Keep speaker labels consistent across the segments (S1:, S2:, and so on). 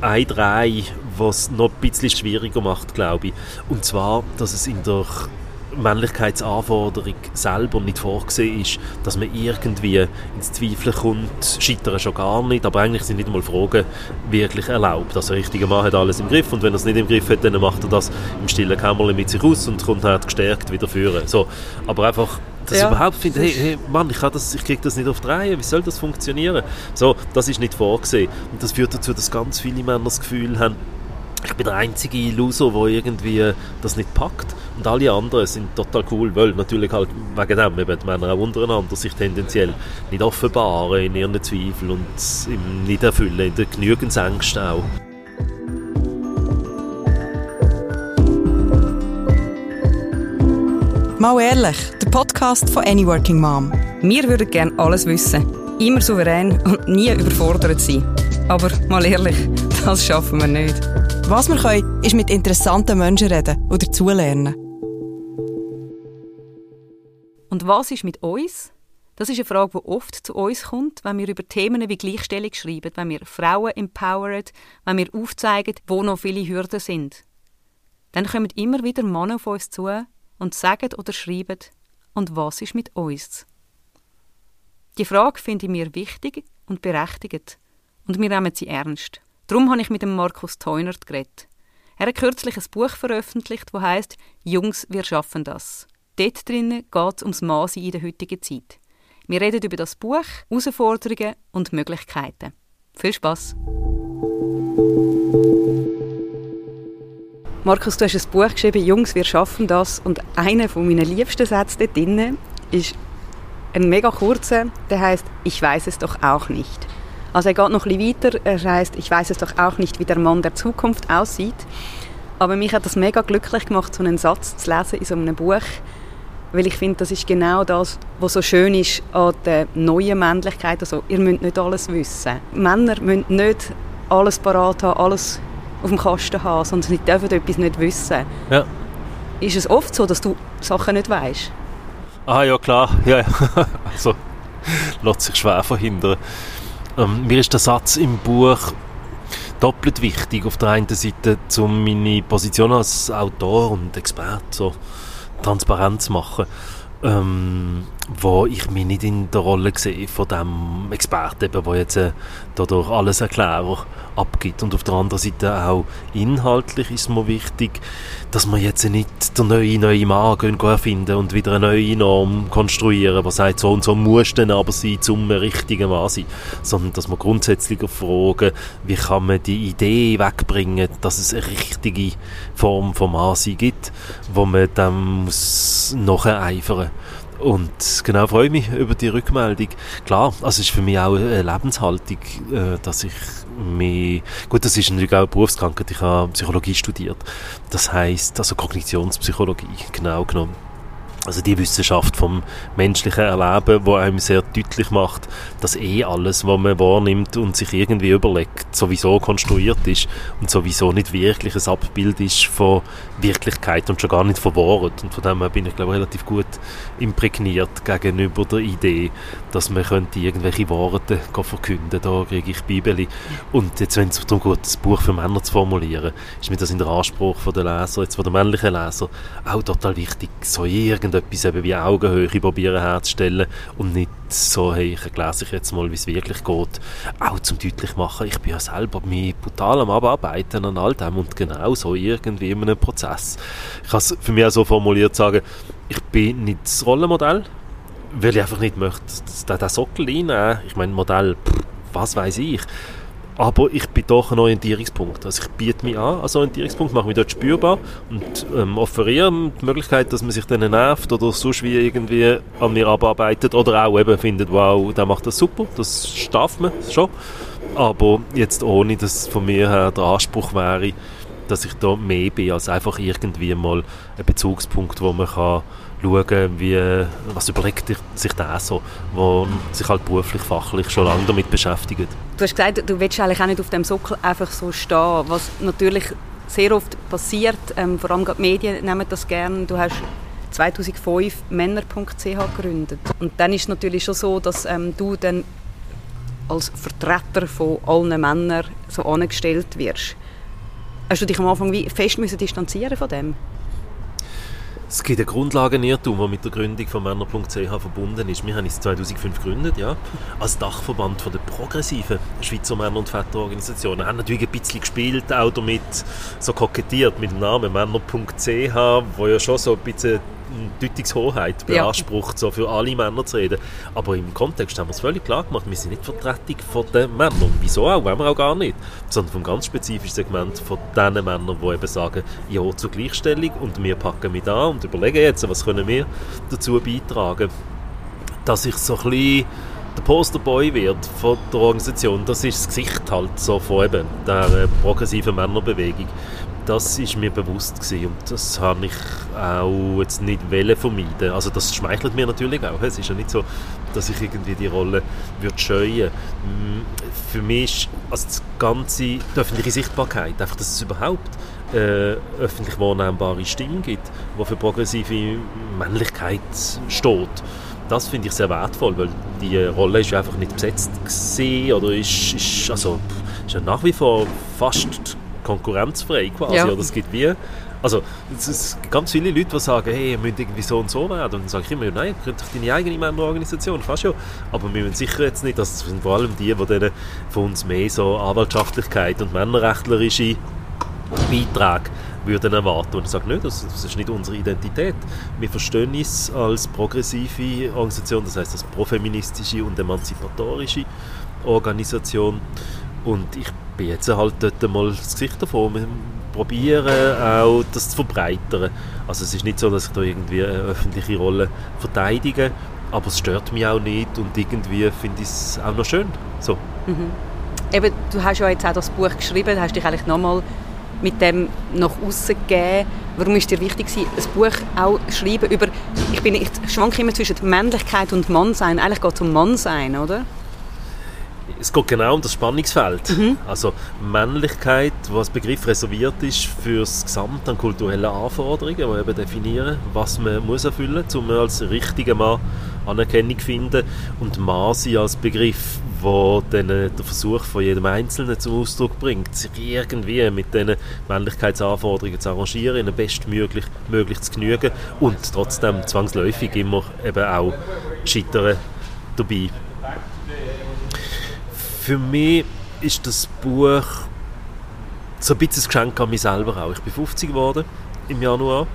S1: ein Drei, was noch ein bisschen schwieriger macht, glaube ich. Und zwar, dass es in der Männlichkeitsanforderung selber nicht vorgesehen ist, dass man irgendwie ins Zweifeln kommt, scheitern schon gar nicht, aber eigentlich sind nicht einmal Fragen wirklich erlaubt. Also ein richtiger Mann hat alles im Griff und wenn er es nicht im Griff hat, dann macht er das im stillen Kämmerlein mit sich aus und kommt halt gestärkt wieder führen. So, aber einfach dass ja. ich überhaupt finde, hey, hey Mann, ich, ich kriege das nicht auf die Reihe, wie soll das funktionieren? So, das ist nicht vorgesehen. Und das führt dazu, dass ganz viele Männer das Gefühl haben, ich bin der einzige Loser, der irgendwie das nicht packt. Und alle anderen sind total cool, weil natürlich halt wegen dem eben die Männer auch untereinander sich tendenziell nicht offenbaren in ihren Zweifeln und im nicht erfüllen, in den Genügensängsten auch.
S2: Mal ehrlich, der Podcast von Any Working Mom.
S3: Wir würden gerne alles wissen, immer souverän und nie überfordert sein. Aber mal ehrlich, das schaffen wir nicht.
S2: Was wir können, ist mit interessanten Menschen reden oder dazulernen.
S3: Und was ist mit uns? Das ist eine Frage, die oft zu uns kommt, wenn wir über Themen wie Gleichstellung schreiben, wenn wir Frauen empowern, wenn wir aufzeigen, wo noch viele Hürden sind. Dann kommen immer wieder Männer auf uns zu und sagen oder schreiben, und was ist mit uns? Die Frage finde ich mir wichtig und berechtigt und wir nehmen sie ernst. Darum habe ich mit dem Markus Teunert geredet. Er hat kürzlich ein Buch veröffentlicht, das heißt Jungs, wir schaffen das. Dort drinnen geht es ums Mannsein in der heutigen Zeit. Wir reden über das Buch, Herausforderungen und Möglichkeiten. Viel Spaß! Markus, du hast ein Buch geschrieben, Jungs, wir schaffen das. Und einer von meinen liebsten Sätze dort drin ist ein mega kurzer, der heißt Ich weiß es doch auch nicht. Also er geht noch ein bisschen weiter, er heißt Ich weiß es doch auch nicht, wie der Mann der Zukunft aussieht. Aber mich hat das mega glücklich gemacht, so einen Satz zu lesen in so einem Buch, weil ich finde, das ist genau das, was so schön ist an der neuen Männlichkeit. Also, ihr müsst nicht alles wissen. Männer müssen nicht alles parat haben, alles auf dem Kasten haben, sondern sie dürfen etwas nicht wissen.
S1: Ja.
S3: Ist es oft so, dass du Sachen nicht weißt?
S1: Ah ja, klar. Ja, also, lässt sich schwer verhindern. Ähm, mir ist der Satz im Buch doppelt wichtig. Auf der einen Seite, um meine Position als Autor und Experte so transparent zu machen ähm, wo ich mich nicht in der Rolle sehe von dem Experten, der jetzt äh, dadurch alles Erklärer abgibt. Und auf der anderen Seite auch inhaltlich ist mir wichtig, dass wir jetzt nicht der neue, neue Mann gehen, erfinden und wieder eine neue Norm konstruieren, die sagt, so und so muss dann aber sein, zum richtigen Mann sein. Sondern, dass wir grundsätzlich fragen, wie kann man die Idee wegbringen, dass es eine richtige Form von Mann sein gibt, wo man dann muss nacheifern und genau freue ich mich über die Rückmeldung. Klar, also es ist für mich auch eine Lebenshaltung, äh, dass ich mich, gut, das ist natürlich auch eine Berufskrankheit, ich habe Psychologie studiert. Das heißt also Kognitionspsychologie, genau genommen. Also die Wissenschaft vom menschlichen Erleben, wo einem sehr deutlich macht, dass eh alles, was man wahrnimmt und sich irgendwie überlegt, sowieso konstruiert ist und sowieso nicht wirklich ein Abbild ist von Wirklichkeit und schon gar nicht von Wahrheit. Und von dem her bin ich, glaube ich, relativ gut imprägniert gegenüber der Idee, dass man könnte irgendwelche Worte verkünden. Da kriege ich Bibeli. Und jetzt, wenn es darum geht, das Buch für Männer zu formulieren, ist mir das in der Anspruch der Leser, jetzt von der männlichen Leser, auch total wichtig, so irgendetwas eben wie Augenhöhe probieren herzustellen und nicht so, hey, ich lese ich jetzt mal, wie es wirklich geht, auch zum deutlich machen, ich bin ja selber mich brutal am Abarbeiten an all dem und genau so irgendwie in einem Prozess. Ich kann es für mich auch so formuliert sagen, ich bin nicht das Rollenmodell, weil ich einfach nicht möchte, dass der Sockel reinnehmen. Ich meine, Modell, pff, was weiß ich aber ich bin doch ein Orientierungspunkt. Also ich biete mich an als Orientierungspunkt, mache mich dort spürbar und ähm, offeriere die Möglichkeit, dass man sich dann nervt oder sonst wie irgendwie an mir abarbeitet oder auch eben findet, wow, der macht das super, das darf man schon. Aber jetzt ohne, dass von mir her der Anspruch wäre, dass ich da mehr bin als einfach irgendwie mal ein Bezugspunkt, wo man kann schauen, wie, was überlegt sich der so, der sich halt beruflich, fachlich schon lange damit beschäftigt.
S3: Du hast gesagt, du willst eigentlich auch nicht auf dem Sockel einfach so stehen, was natürlich sehr oft passiert, ähm, vor allem die Medien nehmen das gerne. Du hast 2005 männer.ch gegründet und dann ist es natürlich schon so, dass ähm, du dann als Vertreter von allen Männern so angestellt wirst. Hast du dich am Anfang wie fest müssen distanzieren von dem?
S1: Es gibt einen Grundlagenirrtum, der mit der Gründung von Männer.ch verbunden ist. Wir haben es 2005 gegründet, ja, als Dachverband von der progressiven Schweizer Männer- und Väterorganisationen. Wir haben natürlich ein bisschen gespielt, auch damit so kokettiert mit dem Namen Männer.ch, wo ja schon so ein bisschen Deutungshoheit beansprucht, ja. so für alle Männer zu reden. Aber im Kontext haben wir es völlig klar gemacht, wir sind nicht Vertretung von den Männern. Wieso auch? Wollen wir auch gar nicht. Sondern vom ganz spezifischen Segment von den Männern, die eben sagen, ja zur Gleichstellung und wir packen mit an und überlegen jetzt, was können wir dazu beitragen, dass ich so ein bisschen der Posterboy wird von der Organisation, das ist das Gesicht halt so von eben der äh, progressiven Männerbewegung das ist mir bewusst gewesen und das habe ich auch jetzt nicht vermeiden. Also das schmeichelt mir natürlich auch. Es ist ja nicht so, dass ich irgendwie die Rolle würde scheuen. Mm, für mich ist also das ganze, die öffentliche Sichtbarkeit, einfach, dass es überhaupt äh, öffentlich wahrnehmbare Stimmen gibt, die für progressive Männlichkeit steht. Das finde ich sehr wertvoll, weil die Rolle ist einfach nicht besetzt gewesen, oder ist, ist, also, ist ja nach wie vor fast konkurrenzfrei quasi. Ja. Oder es gibt wie also es, gibt ganz viele Leute, die sagen, hey, ihr müsst irgendwie so und so werden. Und dann sage ich immer, nein, ihr könnt doch deine eigene Männerorganisation, fast schon. Aber wir müssen sicher jetzt nicht, das sind vor allem die, die von uns mehr so Anwaltschaftlichkeit und männerrechtlerische Beiträge würden erwarten. Und ich sage, nicht, das, das ist nicht unsere Identität. Wir verstehen uns als progressive Organisation, das heißt als profeministische und emanzipatorische Organisation. Und ich bin jetzt halt dort mal das Gesicht davon. Wir probieren auch das zu verbreitern. Also es ist nicht so, dass ich da irgendwie eine öffentliche Rolle verteidige, aber es stört mich auch nicht und irgendwie finde ich es auch noch schön. So.
S3: Mhm. Eben, du hast ja jetzt auch das Buch geschrieben, hast dich eigentlich nochmal mit dem nach außen gegeben. Warum ist dir wichtig ein Buch auch schreiben über, ich, bin, ich schwanke immer zwischen Männlichkeit und Mannsein, eigentlich geht es um Mannsein, oder?
S1: Es geht genau um das Spannungsfeld. Mhm. Also Männlichkeit, was Begriff reserviert ist für das Gesamt an kulturellen Anforderungen, die eben definieren, was man muss erfüllen muss, um als richtiger Mann Anerkennung zu finden. Und Mann als Begriff, wo dann der Versuch von jedem Einzelnen zum Ausdruck bringt, sich irgendwie mit diesen Männlichkeitsanforderungen zu arrangieren, ihnen bestmöglich möglich zu genügen und trotzdem zwangsläufig immer eben auch scheitern dabei für mich ist das Buch so ein bisschen ein Geschenk an mich selber auch. Ich bin 50 geworden im Januar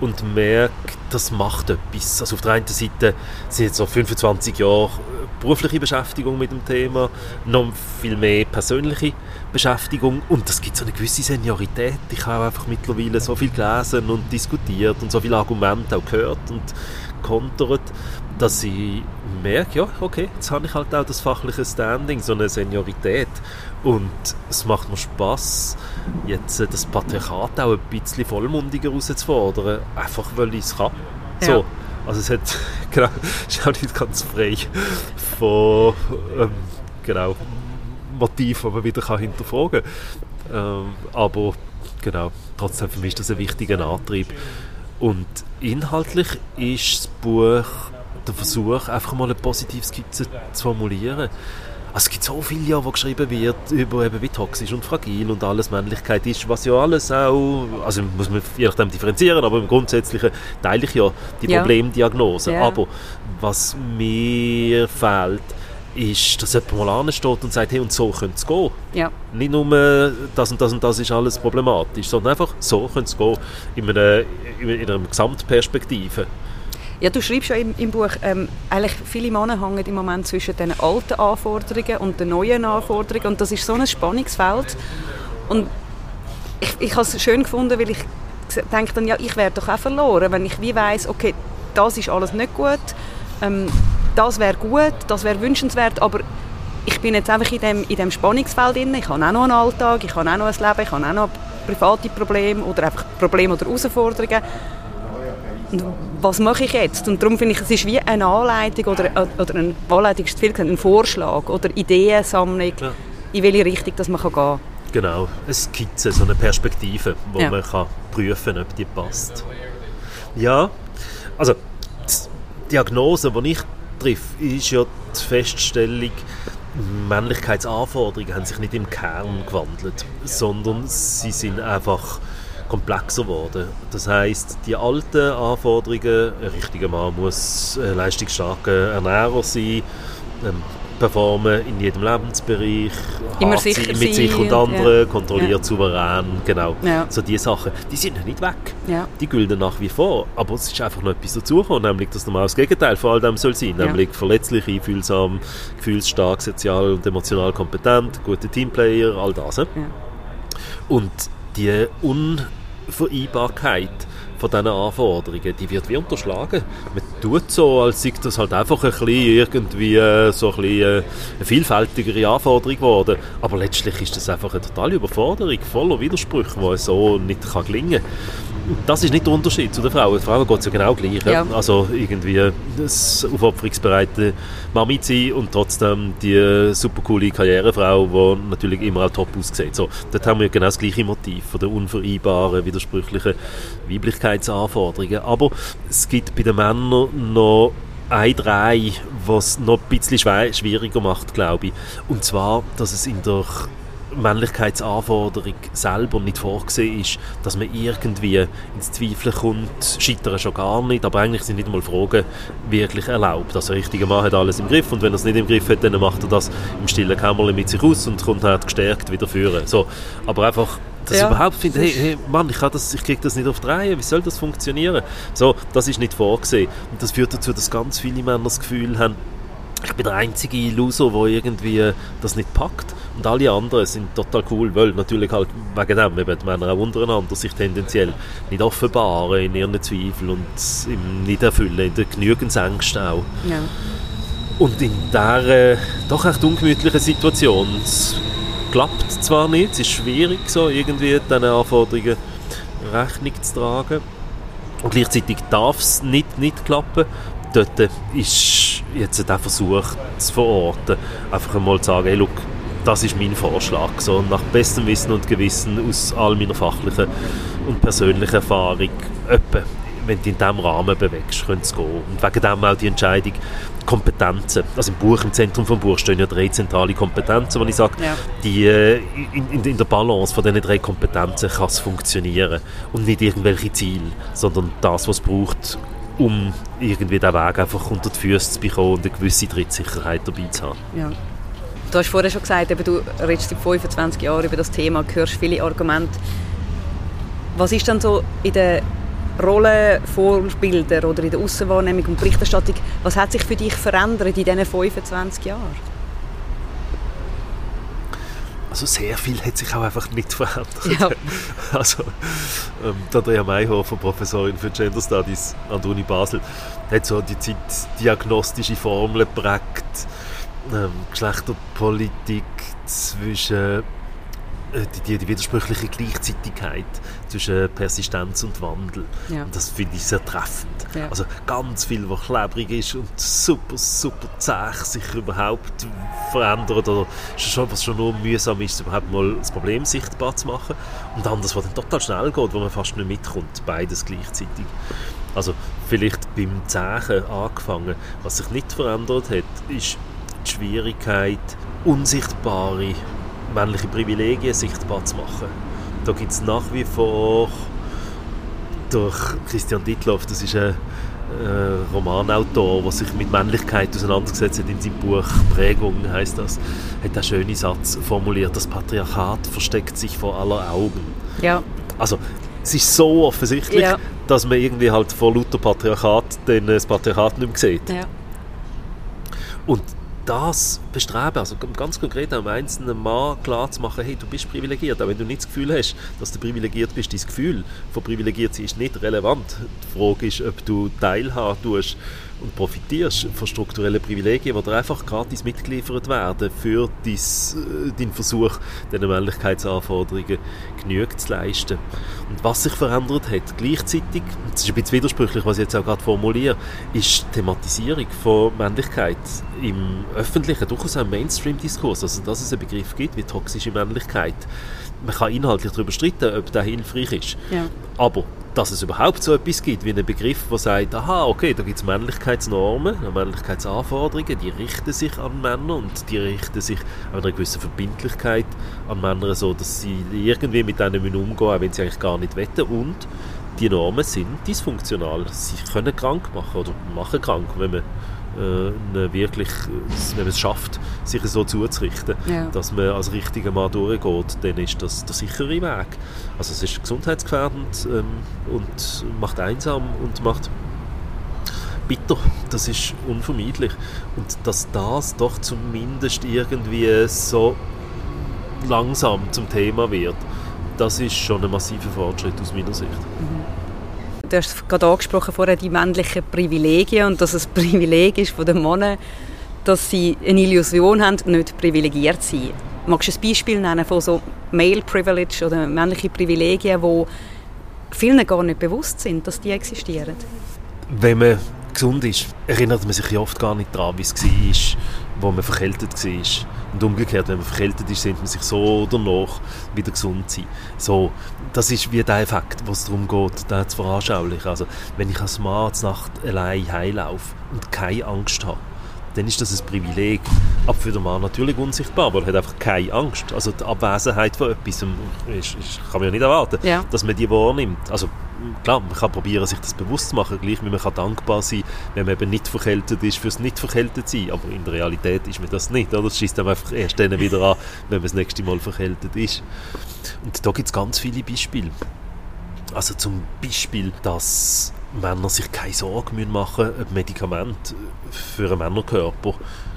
S1: und merke, das macht etwas. Also auf der einen Seite sind jetzt so 25 Jahre berufliche Beschäftigung mit dem Thema, noch viel mehr persönliche Beschäftigung und das gibt so eine gewisse Seniorität. Ich habe einfach mittlerweile so viel gelesen und diskutiert und so viele Argumente auch gehört und kontert, dass ich merke, ja, okay, jetzt habe ich halt auch das fachliche Standing, so eine Seniorität. Und es macht mir Spaß, jetzt äh, das Patriarchat auch ein bisschen vollmundiger herauszufordern, einfach weil ich es kann. Ja. So. Also es hat, genau, ist auch nicht ganz frei von, ähm, genau, Motiven, die man wieder kann hinterfragen kann. Ähm, aber genau, trotzdem für mich ist das ein wichtiger Antrieb. Und inhaltlich ist das Buch der Versuch, einfach mal eine positive Skizze zu formulieren. Also es gibt so viele Jahre, wo geschrieben wird über eben wie toxisch und fragil und alles Männlichkeit ist, was ja alles auch, also muss man je nachdem differenzieren, aber im Grundsätzlichen teile ich ja die ja. Problemdiagnose. Ja. Aber was mir fehlt, ist, dass jemand mal ansteht und sagt, hey, und so könnte es gehen. Ja. Nicht nur das und das und das ist alles problematisch, sondern einfach so könnte es gehen, in einer, in einer Gesamtperspektive.
S3: Ja, du schreibst ja im, im Buch, ähm, eigentlich viele Männer hängen im Moment zwischen den alten Anforderungen und den neuen Anforderungen und das ist so ein Spannungsfeld. Und ich, ich habe es schön gefunden, weil ich denke dann, ja, ich wäre doch auch verloren, wenn ich wie weiss, okay, das ist alles nicht gut, ähm, das wäre gut, das wäre wünschenswert, aber ich bin jetzt einfach in dem, in dem Spannungsfeld drin. Ich habe auch noch einen Alltag, ich habe auch noch ein Leben, ich habe auch noch private Probleme oder einfach Probleme oder Herausforderungen. Was mache ich jetzt? Und darum finde ich, es ist wie eine Anleitung oder, oder eine Anleitung ist viel gesagt, ein Vorschlag oder Ideensammlung, ja. in welche Richtung das man gehen kann.
S1: Genau, eine Skizze, so eine Perspektive, wo ja. man kann prüfen kann, ob die passt. Ja, also die Diagnose, die ich treffe, ist ja die Feststellung, Männlichkeitsanforderungen haben sich nicht im Kern gewandelt, sondern sie sind einfach komplexer geworden. Das heißt, die alten Anforderungen, ein richtiger Mann muss ein leistungsstarker Ernährer sein, ähm, performen in jedem Lebensbereich,
S3: Immer sicher
S1: mit
S3: sein,
S1: sich und anderen,
S3: ja.
S1: kontrolliert
S3: Ja.
S1: souverän, genau.
S3: Ja.
S1: So diese Sachen, die sind noch nicht weg.
S3: Ja.
S1: Die gelten nach wie vor, aber es ist einfach noch etwas dazugekommen, nämlich dass normal das Gegenteil von all dem soll sein, nämlich verletzlich, einfühlsam, gefühlsstark, sozial und emotional kompetent, gute Teamplayer, all das. Und die Unvereinbarkeit von diesen Anforderungen, die wird wie unterschlagen. Man tut so, als sei das halt einfach ein bisschen irgendwie äh, so ein bisschen äh, eine vielfältigere Anforderung geworden. Aber letztlich ist das einfach eine totale Überforderung, voller Widersprüche, die so nicht kann gelingen kann. Das ist nicht der Unterschied zu den Frauen. Die Frauen geht es ja genau gleich.
S3: Ja.
S1: Also irgendwie das aufopferungsbereite Mami sein und trotzdem die super coole Karrierefrau, die natürlich immer auch top aussieht. So, dort haben wir genau das gleiche Motiv von der unvereinbaren, widersprüchlichen Weiblichkeitsanforderungen. Aber es gibt bei den Männern noch ein Drei, was noch ein bisschen schwieriger macht, glaube ich. Und zwar, dass es in der Männlichkeitsanforderung selber nicht vorgesehen ist, dass man irgendwie ins Zweifeln kommt, scheitern schon gar nicht, aber eigentlich sind nicht mal Fragen wirklich erlaubt. Also richtiger Mann hat alles im Griff und wenn er es nicht im Griff hat, dann macht er das im stillen Kämmerlein mit sich aus und kommt halt gestärkt wieder führen. So, aber einfach dass
S3: Ja,
S1: ich überhaupt finde,
S3: das
S1: hey, hey Mann, ich, das, ich kriege das nicht auf die Reihe, wie soll das funktionieren? So, das ist nicht vorgesehen. Und das führt dazu, dass ganz viele Männer das Gefühl haben, ich bin der einzige Loser, der irgendwie das nicht packt. Und alle anderen sind total cool, weil natürlich halt wegen dem eben die Männer auch untereinander sich tendenziell nicht offenbaren in ihren Zweifeln und im nicht erfüllen, in den Genügensängsten auch.
S3: Ja.
S1: Und in dieser äh, doch echt ungemütlichen Situation, klappt zwar nicht, es ist schwierig, so irgendwie diesen Anforderungen Rechnung zu tragen. Und gleichzeitig darf es nicht, nicht klappen. Dort ist jetzt der Versuch zu verorten, einfach einmal zu sagen, hey, look, das ist mein Vorschlag. So, nach bestem Wissen und Gewissen aus all meiner fachlichen und persönlichen Erfahrung, etwa, wenn du in diesem Rahmen bewegst, könnte es gehen. Und wegen dem auch die Entscheidung, Kompetenzen. Also im Buch, im Zentrum vom Buch stehen ja drei zentrale Kompetenzen, wo ich sage,
S3: Ja.
S1: die, äh, in, in, in der Balance von diesen drei Kompetenzen kann es funktionieren. Und nicht irgendwelche Ziele, sondern das, was es braucht, um irgendwie den Weg einfach unter die Füße zu bekommen und eine gewisse Trittsicherheit dabei zu haben.
S3: Ja. Du hast vorher schon gesagt, eben, du redest seit 25 Jahren über das Thema, hörst viele Argumente. Was ist dann so in den Rollenvorbildern oder in der Außenwahrnehmung und Berichterstattung, was hat sich für dich verändert in diesen 25 Jahren?
S1: Also sehr viel hat sich auch einfach nicht verändert.
S3: Ja.
S1: Also, ähm, die Andrea Mayhofer, Professorin für Gender Studies an der Uni Basel, hat so die zeitdiagnostische Formel geprägt, ähm, Geschlechterpolitik zwischen die, die, die widersprüchliche Gleichzeitigkeit zwischen Persistenz und Wandel.
S3: Ja.
S1: Und das finde ich sehr treffend.
S3: Ja.
S1: Also ganz viel, was klebrig ist und super, super zäh sich überhaupt verändert oder schon, was schon nur mühsam ist, überhaupt mal das Problem sichtbar zu machen. Und anderes, was dann total schnell geht, wo man fast nicht mitkommt, beides gleichzeitig. Also vielleicht beim Zähen angefangen. Was sich nicht verändert hat, ist die Schwierigkeit, unsichtbare männliche Privilegien sichtbar zu machen. Da gibt es nach wie vor durch Christian Dittloff, das ist ein äh, Romanautor, der sich mit Männlichkeit auseinandergesetzt hat in seinem Buch Prägung, heißt das, hat einen schönen Satz formuliert, das Patriarchat versteckt sich vor aller Augen.
S3: Ja.
S1: Also, es ist so offensichtlich,
S3: Ja.
S1: dass man irgendwie halt vor lauter Patriarchat dann das Patriarchat nicht mehr sieht.
S3: ja.
S1: Und das bestreben, also ganz konkret einem einzelnen Mann klar zu machen, hey, du bist privilegiert, auch wenn du nicht das Gefühl hast, dass du privilegiert bist, dein Gefühl von privilegiert sein ist nicht relevant. Die Frage ist, ob du teilhaben tust und profitierst von strukturellen Privilegien, die dir einfach gratis mitgeliefert werden für dein, äh, deinen Versuch, diesen Männlichkeitsanforderungen Genüge zu leisten. Und was sich verändert hat, gleichzeitig, das ist ein bisschen widersprüchlich, was ich jetzt auch gerade formuliere, ist die Thematisierung von Männlichkeit im öffentlichen, durchaus auch im Mainstream-Diskurs. Also, dass es einen Begriff gibt wie toxische Männlichkeit. Man kann inhaltlich darüber streiten, ob der hilfreich ist.
S3: Ja.
S1: Aber dass es überhaupt so etwas gibt wie einen Begriff, der sagt, aha, okay, da gibt es Männlichkeitsnormen, Männlichkeitsanforderungen, die richten sich an Männer und die richten sich an einer gewissen Verbindlichkeit an Männer, so dass sie irgendwie mit denen umgehen auch wenn sie eigentlich gar nicht wetten und die Normen sind dysfunktional. Sie können krank machen oder machen krank, wenn man äh, wirklich, wenn man es schafft, sich so zuzurichten, ja. dass man als richtiger Mann durchgeht, dann ist das der sichere Weg. Also es ist gesundheitsgefährdend ähm, und macht einsam und macht bitter. Das ist unvermeidlich. Und dass das doch zumindest irgendwie so langsam zum Thema wird, das ist schon ein massiver Fortschritt aus meiner Sicht. Mhm.
S3: Du hast gerade angesprochen vorher die männlichen Privilegien und dass es ein Privileg ist von den Männern, dass sie eine Illusion haben, nicht privilegiert zu sein. Magst du ein Beispiel nennen von so Male Privilege oder männlichen Privilegien, die vielen gar nicht bewusst sind, dass die existieren?
S1: Wenn man gesund ist, erinnert man sich oft gar nicht daran, wie es war, wo man verkältet war. Und umgekehrt, wenn man verkältet ist, sehnt man sich so oder noch wieder gesund sein. So, das ist wie der Effekt, was darum geht, den zu veranschaulichen. Also, wenn ich als Mann zur Nacht allein heimlaufe und keine Angst habe, dann ist das ein Privileg. Aber für den Mann natürlich unsichtbar, weil er hat einfach keine Angst. Also die Abwesenheit von etwas ähm, ist, ist, kann man ja nicht erwarten, ja. dass man die wahrnimmt. Also klar, man kann probieren, sich das bewusst zu machen, gleich wie man kann dankbar sein wenn man eben nicht verkältet ist, fürs nicht verkältet sein. Aber in der Realität ist man das nicht. Oder? Das schießt dann einfach erst dann wieder an, wenn man das nächste Mal verkältet ist. Und da gibt es ganz viele Beispiele. Also zum Beispiel, dass Männer sich keine Sorgen machen müssen, ob Medikamente für einen Männerkörper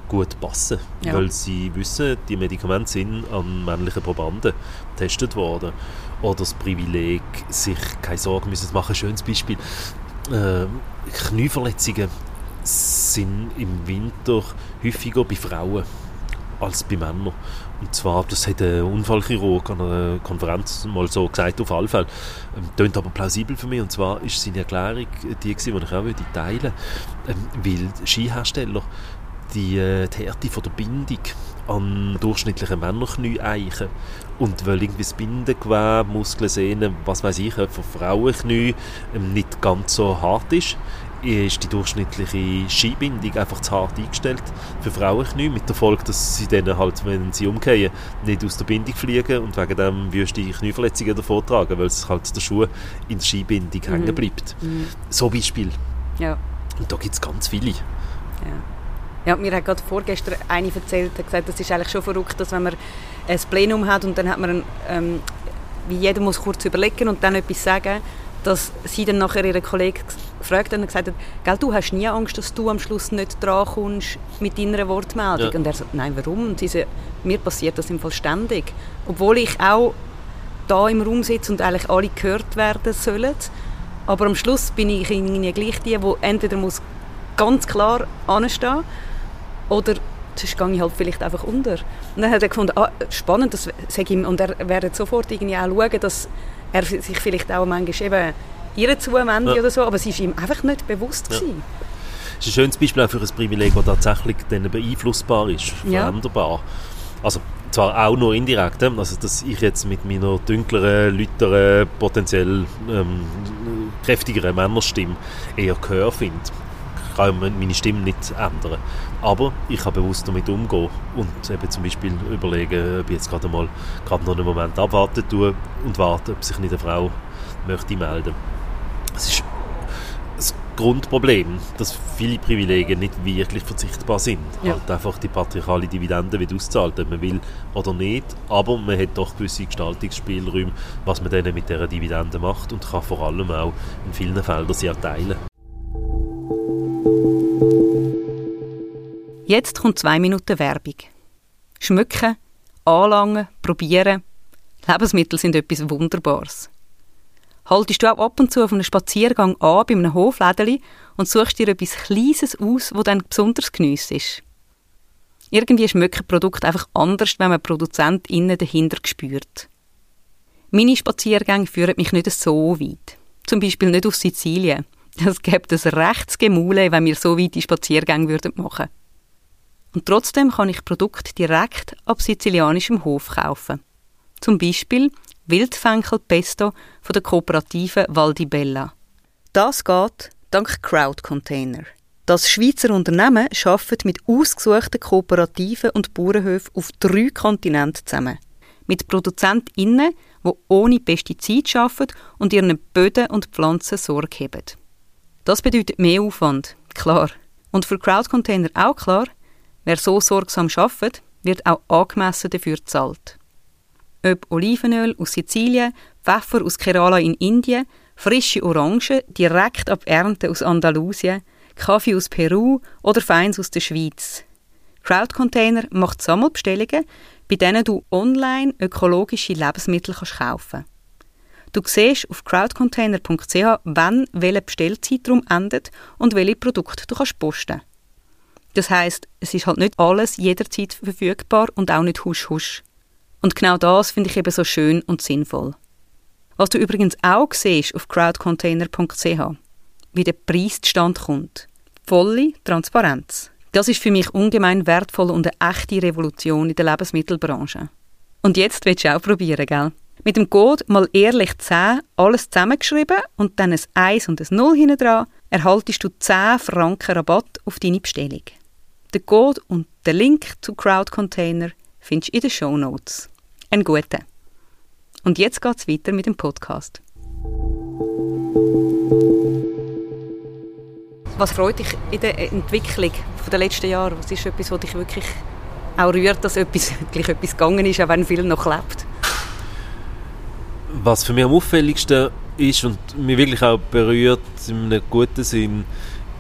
S1: gut passen. Ja. Weil sie wissen, die Medikamente sind an männlichen Probanden getestet worden. Oder das Privileg, sich keine Sorgen müssen machen. Ein schönes Beispiel. Äh, Knieverletzungen sind im Winter häufiger bei Frauen als bei Männern. Und zwar, das hat ein Unfallchirurg an einer Konferenz mal so gesagt, auf alle Fälle. Ähm, tönt aber plausibel für mich. Und zwar ist seine Erklärung die, gewesen, die ich auch würde teilen ähm, Weil Skihersteller die, äh, die Härte von der Bindung an durchschnittlichen Männerknie eichen. Und weil irgendwie das Bindegewebe, Muskeln, Sehnen, was weiß ich, von Frauenknie ähm, nicht ganz so hart ist, ist die durchschnittliche Skibindung einfach zu hart eingestellt für Frauenknie, mit der Folge, dass sie dann halt, wenn sie umkehren, nicht aus der Bindung fliegen und wegen dem wüste Knieverletzungen davor tragen, weil es halt der Schuh in der Skibindung mhm. hängen bleibt. Mhm. So Beispiel. Ja. Und da gibt es ganz viele. Ja.
S3: Ja, mir hat gerade vorgestern eine erzählt, hat gesagt, das ist eigentlich schon verrückt, dass wenn man ein Plenum hat und dann hat man, ähm, wie jeder muss kurz überlegen und dann etwas sagen, dass sie dann nachher ihren Kollegen gefragt hat und gesagt hat, Gell, du hast nie Angst, dass du am Schluss nicht drankommst mit deiner Wortmeldung. Ja. Und er sagt, nein, warum? Und sie sagt, mir passiert das im Fall ständig. Obwohl ich auch da im Raum sitze und eigentlich alle gehört werden sollen. Aber am Schluss bin ich irgendwie gleich die, die entweder muss ganz klar anstehen oder sonst gehe ich halt vielleicht einfach unter. Und dann hat er gefunden, ah, spannend, das sage ihm, und er werde sofort irgendwie auch schauen, dass er sich vielleicht auch manchmal eben ihr zuwendet ja. oder so, aber es ist ihm einfach nicht bewusst ja. gewesen.
S1: Das ist ein schönes Beispiel auch für ein Privileg, das tatsächlich dann beeinflussbar ist, veränderbar. Ja. Also zwar auch nur indirekt, also dass ich jetzt mit meiner dunkleren, lüteren, potenziell ähm, kräftigeren Männerstimme eher Gehör finde kann meine Stimme nicht ändern. Aber ich kann bewusst damit umgehen und eben zum Beispiel überlegen, ob ich jetzt gerade mal gerade noch einen Moment abwarten tue und warte, ob sich nicht eine Frau möchte melden. Es ist das Grundproblem, dass viele Privilegien nicht wirklich verzichtbar sind. Ja. Halt einfach die patriarchale Dividende wird auszahlt, ob man will oder nicht. Aber man hat doch gewisse Gestaltungsspielräume, was man dann mit dieser Dividende macht und kann vor allem auch in vielen Feldern sie erteilen.
S3: Jetzt kommt zwei Minuten Werbung. Schmücken, anlangen, probieren. Lebensmittel sind etwas Wunderbares. Haltest du auch ab und zu auf einem Spaziergang an bei einem Hoflädeli und suchst dir etwas Kleines aus, wo dann besonders ist? Irgendwie schmecken Produkte einfach anders, wenn man Produzent innen dahinter spürt. Meine Spaziergänge führen mich nicht so weit. Zum Beispiel nicht auf Sizilien. Es gibt ein rechtes Gemule, wenn wir so weite Spaziergänge machen würden. Und trotzdem kann ich Produkte direkt ab sizilianischem Hof kaufen. Zum Beispiel Wildfenkel-Pesto von der Kooperative Val di Bella. Das geht dank Crowd Container. Das Schweizer Unternehmen arbeitet mit ausgesuchten Kooperativen und Bauernhöfen auf drei Kontinenten zusammen. Mit ProduzentInnen, die ohne Pestizide arbeiten und ihren Böden und Pflanzen Sorge haben. Das bedeutet mehr Aufwand, klar. Und für Crowd Container auch klar, wer so sorgsam arbeitet, wird auch angemessen dafür gezahlt. Ob Olivenöl aus Sizilien, Pfeffer aus Kerala in Indien, frische Orangen direkt ab Ernte aus Andalusien, Kaffee aus Peru oder Feins aus der Schweiz. Crowdcontainer macht Sammelbestellungen, bei denen du online ökologische Lebensmittel kannst kaufen Du siehst auf crowdcontainer.ch, wann welcher Bestellzeitraum endet und welche Produkte du kannst posten Das heißt, es ist halt nicht alles jederzeit verfügbar und auch nicht husch husch. Und genau das finde ich eben so schön und sinnvoll. Was du übrigens auch siehst auf crowdcontainer.ch, wie der Preis zustande kommt. Volle Transparenz. Das ist für mich ungemein wertvoll und eine echte Revolution in der Lebensmittelbranche. Und jetzt willst du auch probieren, gell? Mit dem Code mal ehrlich 10 alles zusammengeschrieben und dann ein 1 und ein 0 hinten dran, erhaltest du 10 Franken Rabatt auf deine Bestellung. Den Code und den Link zu Crowdcontainer findest du in den Show Notes. Ein guter. Und jetzt geht's weiter mit dem Podcast. Was freut dich in der Entwicklung der letzten Jahre? Was ist etwas, was dich wirklich auch rührt, dass etwas, wirklich etwas gegangen ist, auch wenn viel noch lebt?
S1: Was für mich am auffälligsten ist und mich wirklich auch berührt in einem guten Sinn,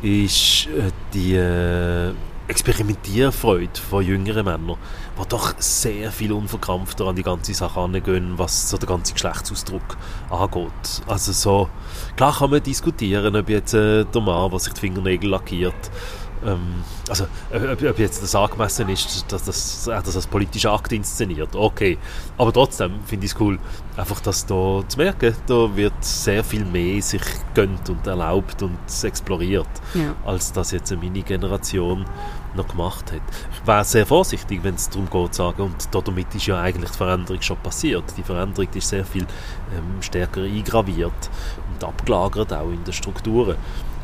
S1: ist äh, die äh, Experimentierfreude von jüngeren Männern, die doch sehr viel unverkrampfter an die ganze Sache angehen, was so den ganzen Geschlechtsausdruck angeht. Also so, klar kann man diskutieren, ob jetzt äh, der Mann, der sich die Fingernägel lackiert, ähm, also ob, ob, jetzt das angemessen ist, dass das, äh, das als politischer Akt inszeniert, okay. Aber trotzdem finde ich es cool, einfach das da zu merken, da wird sehr viel mehr sich gönnt und erlaubt und exploriert, ja. als das jetzt eine Mini-Generation noch gemacht hat. Ich wäre sehr vorsichtig, wenn es darum geht, zu sagen, und damit ist ja eigentlich die Veränderung schon passiert. Die Veränderung ist sehr viel ähm, stärker eingraviert und abgelagert auch in den Strukturen.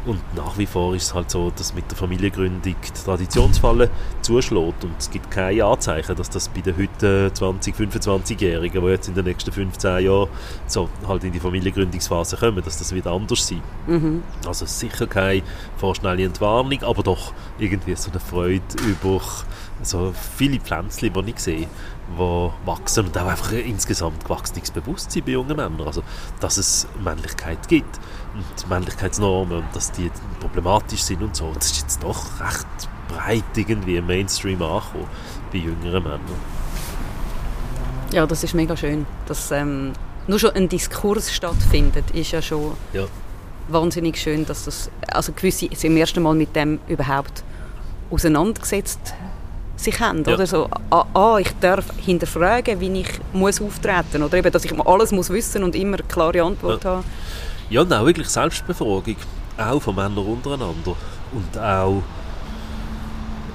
S1: Und nach wie vor ist es halt so, dass mit der Familiengründung die Traditionsfalle zuschlägt und es gibt keine Anzeichen, dass das bei den heute 20-, 25-Jährigen, die jetzt in den nächsten 15 Jahren so halt in die Familiengründungsphase kommen, dass das wieder anders sein. Mhm. Also sicher keine vorschnelle Entwarnung, aber doch irgendwie so eine Freude über so viele Pflänzchen, die ich sehe, die wachsen und auch einfach insgesamt gewachsenes Bewusstsein bei jungen Männern. Also, dass es Männlichkeit gibt und Männlichkeitsnormen und dass die problematisch sind und so. Das ist jetzt doch recht breit irgendwie im Mainstream angekommen bei jüngeren Männern.
S3: Ja, das ist mega schön. Dass ähm, nur schon ein Diskurs stattfindet, ist ja schon ja. wahnsinnig schön, dass das, also gewisse zum ersten Mal mit dem überhaupt auseinandergesetzt sich haben. Ja. Oder so, ah, ah, ich darf hinterfragen, wie ich muss auftreten muss. Oder eben, dass ich alles muss wissen und immer klare Antwort ja. haben.
S1: Ja, und auch wirklich Selbstbefragung. Auch von Männern untereinander. Und auch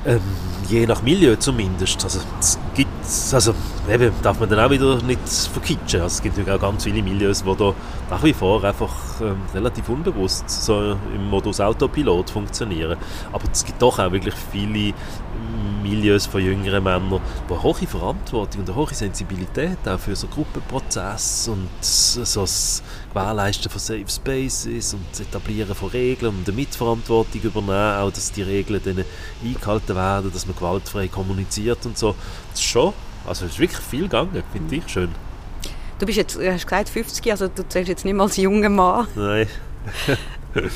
S1: ähm, je nach Milieu zumindest. Also, es gibt, also eben, darf man dann auch wieder nicht verkitschen. Also, es gibt natürlich auch ganz viele Milieus, die da nach wie vor einfach ähm, relativ unbewusst so im Modus Autopilot funktionieren. Aber es gibt doch auch wirklich viele Milieus von jüngeren Männern, die eine hohe Verantwortung und eine hohe Sensibilität auch für so Gruppenprozesse und so das Gewährleisten von Safe Spaces und das Etablieren von Regeln und eine Mitverantwortung übernehmen, auch dass die Regeln dann eingehalten werden, dass man gewaltfrei kommuniziert und so. Das ist schon, also es ist wirklich viel gegangen, finde ich schön.
S3: Du bist jetzt, hast gesagt 50, also du zählst jetzt nicht mal als junger Mann.
S1: Nein.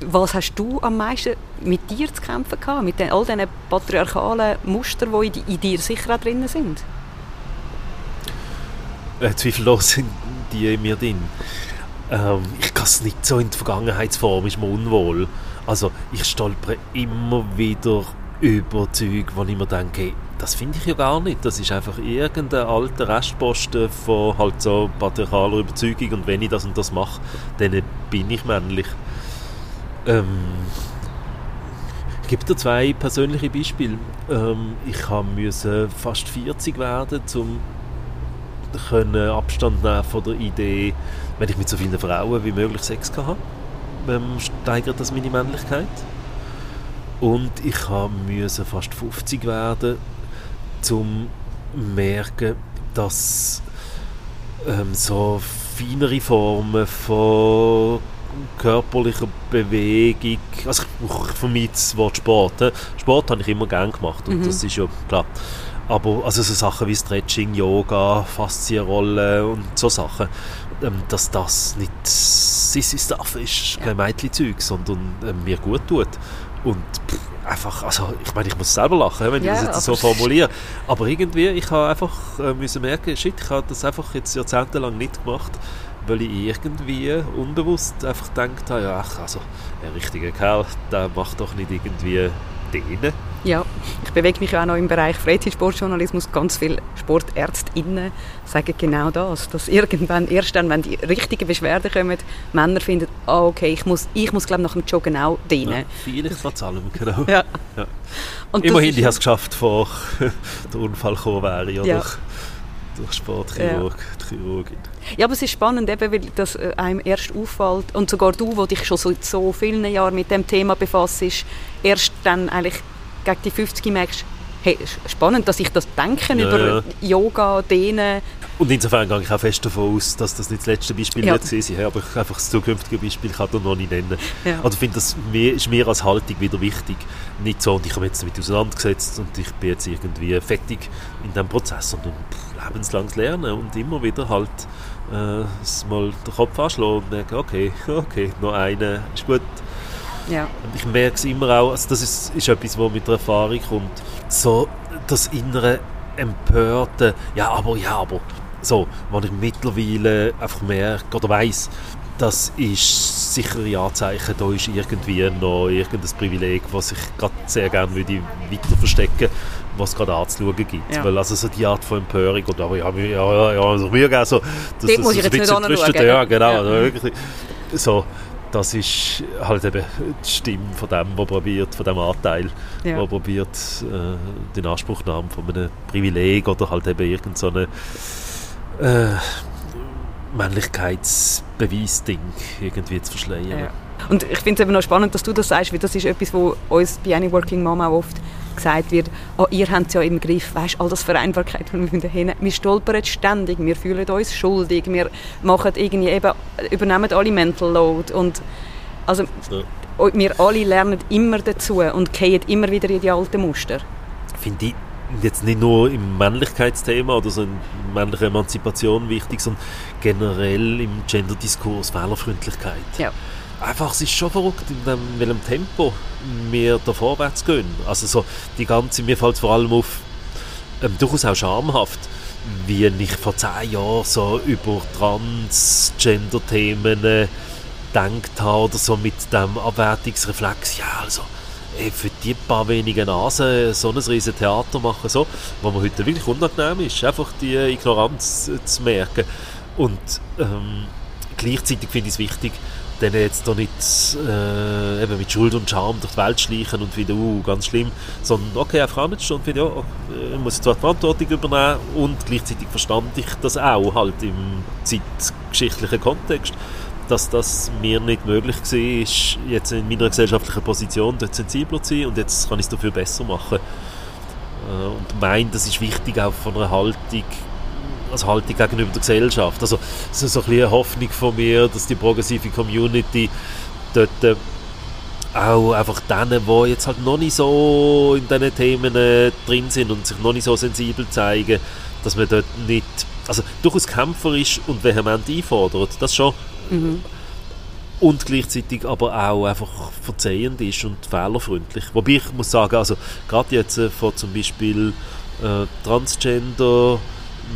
S3: was hast du am meisten mit dir zu kämpfen gehabt? Mit den, all diesen patriarchalen Mustern, die in, dir sicher auch drin sind?
S1: Äh, zweifellos sind die in mir drin. Ähm, ich kann es nicht so in die Vergangenheitsform, ist mir unwohl. Also ich stolpere immer wieder über Zeug, wo ich mir denke, das finde ich ja gar nicht. Das ist einfach irgendein alter Restposten von halt so patriarchaler Überzeugung und wenn ich das und das mache, dann bin ich männlich. Ähm, ich gebe dir zwei persönliche Beispiele. Ähm, ich musste fast 40 werden, um Abstand nehmen von der Idee, wenn ich mit so vielen Frauen wie möglich Sex habe, ähm, steigert das meine Männlichkeit. Und ich musste fast 50 werden, um merken, dass ähm, so feinere Formen von körperlicher Bewegung, also ich vermeide das Wort Sport. Sport habe ich immer gerne gemacht und mhm. das ist ja klar. Aber also so Sachen wie Stretching, Yoga, Faszienrollen und so Sachen, ähm, dass das nicht sissy Stuff ist, kein Mädchenzeug, sondern äh, mir gut tut. Und pff, einfach, also ich meine, ich muss selber lachen, wenn ja, ich das jetzt so formuliere. Aber irgendwie, ich habe einfach äh, müssen merken, shit, ich habe das einfach jetzt jahrzehntelang nicht gemacht, weil ich irgendwie unbewusst einfach gedacht habe, ja, ach, also ein richtiger Kerl, der macht doch nicht irgendwie denen.
S3: Ja, ich bewege mich auch noch im Bereich Freizeitsportjournalismus. Ganz viele SportärztInnen sagen genau das, dass irgendwann, erst dann, wenn die richtigen Beschwerden kommen, Männer finden, ah, okay, ich muss, ich muss glaube nach dem Joggen auch dienen. Ja,
S1: vielleicht trotz allem, genau. Ja. ja. Und Immerhin, ich habe es geschafft, vor der Unfall gekommen wäre, ja, ja. durch, durch Sportchirurg, ja. Chirurgin.
S3: Ja, aber es ist spannend, eben, weil das äh, einem erst auffällt und sogar du, wo dich schon seit so vielen Jahren mit dem Thema befasst, erst dann eigentlich gegen die 50 merkst, hey, spannend, dass ich das denke ja, über ja. Yoga, Dehnen.
S1: Und insofern gehe ich auch fest davon aus, dass das nicht das letzte Beispiel ja. wird sein, aber ich einfach das zukünftige Beispiel kann ich noch nicht nennen. Ja. Also ich finde, das ist mir als Haltung wieder wichtig. Nicht so, und ich habe jetzt damit auseinandergesetzt und ich bin jetzt irgendwie fertig in diesem Prozess, sondern lebenslanges Lernen und immer wieder halt äh, mal den Kopf anschlagen und denken, okay, okay, noch eine, ist gut. Ja. Und ich merke es immer auch, also das ist, ist etwas, was mit der Erfahrung kommt, so das innere Empörte, ja, aber, ja, aber, so, wenn ich mittlerweile einfach merke oder weiss, das ist sicher ein Anzeichen, da ist irgendwie noch irgendein Privileg, was ich gerade sehr gerne würde weiter verstecken was es gerade anzuschauen gibt. Ja. Weil also so die Art von Empörung, und aber ja, ja, ja, also mir gerne so,
S3: das, das, muss ich jetzt nicht anschauen.
S1: Ja, genau, ja. Also wirklich, so, das ist halt eben die Stimme von dem, der probiert, von dem Anteil, ja. der probiert, äh, den Anspruchnahme von einem Privileg oder halt eben irgendeine so äh, Männlichkeitsbeweis-Ding irgendwie zu verschleiern. Ja.
S3: Und ich finde es eben noch spannend, dass du das sagst, weil das ist etwas, wo uns bei Any Working Mom auch oft gesagt wird, oh, ihr habt es ja im Griff, weißt, all das Vereinbarkeit, wir finden, wir stolpern ständig, wir fühlen uns schuldig, wir machen irgendwie eben, übernehmen alle Mental Load und also ja. wir alle lernen immer dazu und gehen immer wieder in die alten Muster.
S1: Finde ich jetzt nicht nur im Männlichkeitsthema oder so in männlicher Emanzipation wichtig, sondern generell im Gender-Diskurs Wählerfreundlichkeit. Ja einfach, es ist schon verrückt, in dem, welchem Tempo wir da vorwärts gehen. Also so die ganze, mir fällt vor allem auf, ähm, durchaus auch schamhaft, wie ich vor zehn Jahren so über Transgender-Themen äh, gedacht habe oder so mit dem Abwertungsreflex, ja also ey, für die paar wenigen Nasen so ein riesen Theater machen, so, wo mir heute wirklich unangenehm ist, einfach die Ignoranz zu merken. Und ähm, gleichzeitig finde ich es wichtig, dann jetzt da nicht äh, eben mit Schuld und Scham durch die Welt schleichen und wieder, uh, ganz schlimm, sondern okay, einfach ernst und finde, ja, ich äh, muss zwar die Verantwortung übernehmen und gleichzeitig verstand ich das auch halt im zeitgeschichtlichen Kontext, dass das mir nicht möglich war, jetzt in meiner gesellschaftlichen Position dort sensibler zu sein und jetzt kann ich es dafür besser machen. Äh, und meine, das ist wichtig auch von einer Haltung als Haltung gegenüber der Gesellschaft. Also es ist so ein eine Hoffnung von mir, dass die progressive Community dort äh, auch einfach denen, die jetzt halt noch nicht so in diesen Themen äh, drin sind und sich noch nicht so sensibel zeigen, dass man dort nicht, also durchaus kämpferisch und vehement einfordert, das schon. Mhm. Und gleichzeitig aber auch einfach verzeihend ist und fehlerfreundlich. Wobei ich muss sagen, also gerade jetzt äh, von zum Beispiel äh, Transgender